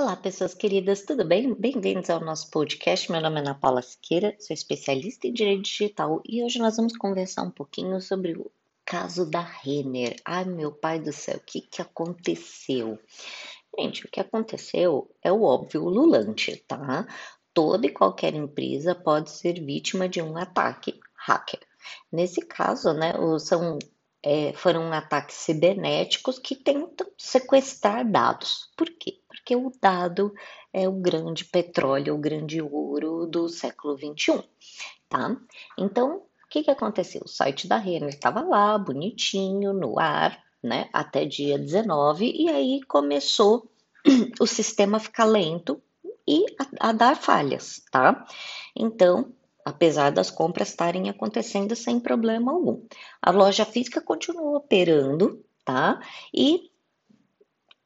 Olá, pessoas queridas, tudo bem? Bem-vindos ao nosso podcast. Meu nome é Ana Paula Siqueira, sou especialista em direito digital e hoje nós vamos conversar um pouquinho sobre o caso da Renner. Ai, meu pai do céu, o que, que aconteceu? Gente, o que aconteceu é o óbvio lulante, tá? Toda e qualquer empresa pode ser vítima de um ataque hacker. Nesse caso, né, são é, foram ataques cibernéticos que tentam sequestrar dados. Por quê? Porque o dado é o grande petróleo, o grande ouro do século 21, tá? Então, o que, que aconteceu? O site da Renner estava lá, bonitinho, no ar, né, até dia 19, e aí começou o sistema ficar lento e a, a dar falhas, tá? Então, apesar das compras estarem acontecendo sem problema algum. A loja física continua operando, tá? E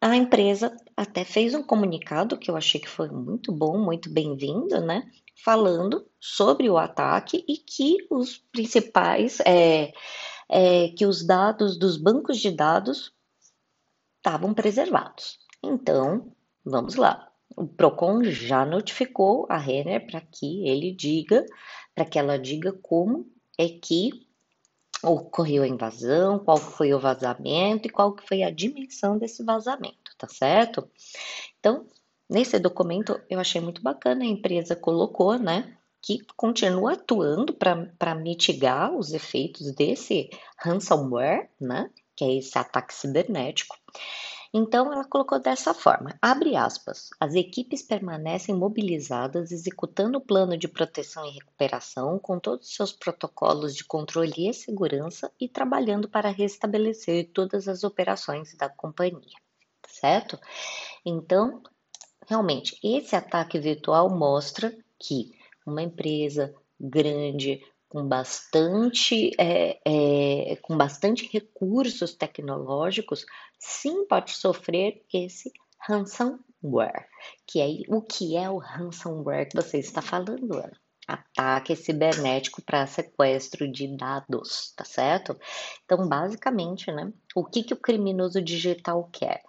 a empresa até fez um comunicado que eu achei que foi muito bom, muito bem-vindo, né? Falando sobre o ataque e que os principais, é, é, que os dados dos bancos de dados estavam preservados. Então, vamos lá. O Procon já notificou a Renner para que ele diga, para que ela diga como é que ocorreu a invasão, qual foi o vazamento e qual foi a dimensão desse vazamento, tá certo? Então, nesse documento eu achei muito bacana, a empresa colocou, né, que continua atuando para mitigar os efeitos desse ransomware, né, que é esse ataque cibernético. Então ela colocou dessa forma: abre aspas, as equipes permanecem mobilizadas, executando o plano de proteção e recuperação com todos os seus protocolos de controle e segurança e trabalhando para restabelecer todas as operações da companhia, certo? Então, realmente, esse ataque virtual mostra que uma empresa grande, com bastante, é, é, com bastante recursos tecnológicos, sim pode sofrer esse ransomware. Que é o que é o ransomware que você está falando, Ana? Ataque cibernético para sequestro de dados, tá certo? Então, basicamente, né, o que, que o criminoso digital quer?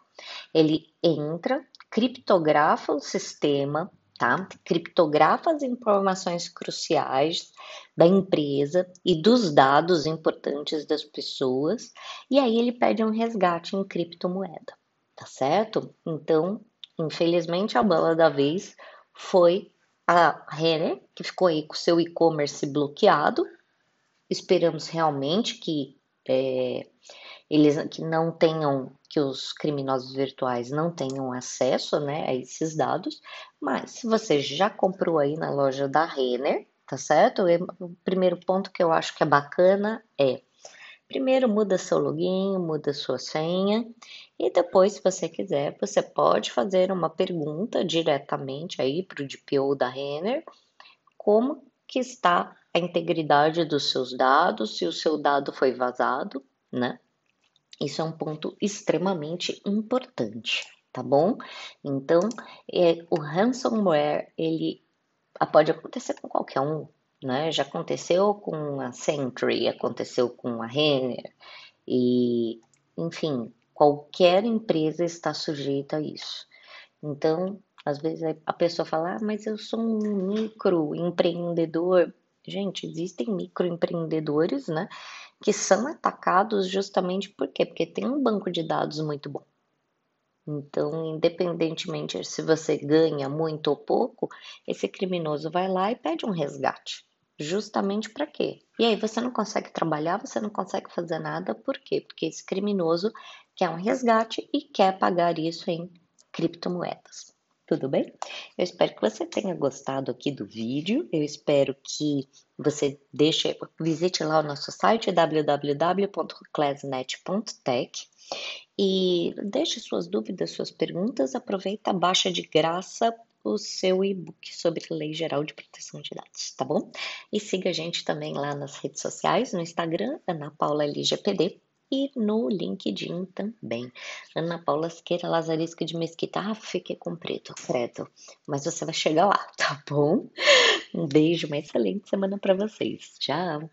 Ele entra, criptografa o sistema, tá? Criptografa as informações cruciais da empresa e dos dados importantes das pessoas, e aí ele pede um resgate em criptomoeda, tá certo? Então, infelizmente, a bola da vez foi a Renner, que ficou aí com seu e-commerce bloqueado. Esperamos realmente que é, eles que não tenham, que os criminosos virtuais não tenham acesso né, a esses dados, mas se você já comprou aí na loja da Renner, tá certo? O primeiro ponto que eu acho que é bacana é Primeiro muda seu login, muda sua senha e depois, se você quiser, você pode fazer uma pergunta diretamente aí para o DPO da Renner, como que está a integridade dos seus dados, se o seu dado foi vazado, né? Isso é um ponto extremamente importante, tá bom? Então, é, o ransomware, ele pode acontecer com qualquer um, né? Já aconteceu com a Sentry, aconteceu com a Renner, e, enfim, qualquer empresa está sujeita a isso. Então, às vezes a pessoa fala, ah, mas eu sou um microempreendedor. Gente, existem microempreendedores, né? Que são atacados justamente por quê? Porque tem um banco de dados muito bom. Então, independentemente se você ganha muito ou pouco, esse criminoso vai lá e pede um resgate. Justamente para quê? E aí você não consegue trabalhar, você não consegue fazer nada, por quê? Porque esse criminoso quer um resgate e quer pagar isso em criptomoedas tudo bem? Eu espero que você tenha gostado aqui do vídeo. Eu espero que você deixe, visite lá o nosso site www.classnet.tech e deixe suas dúvidas, suas perguntas. Aproveita, baixa de graça o seu e-book sobre Lei Geral de Proteção de Dados, tá bom? E siga a gente também lá nas redes sociais, no Instagram, Ana Paula LGPD e no LinkedIn também. Ana Paula Siqueira Lazarisca de Mesquita. Ah, fiquei com preto, credo. Mas você vai chegar lá, tá bom? Um beijo, uma excelente semana para vocês. Tchau!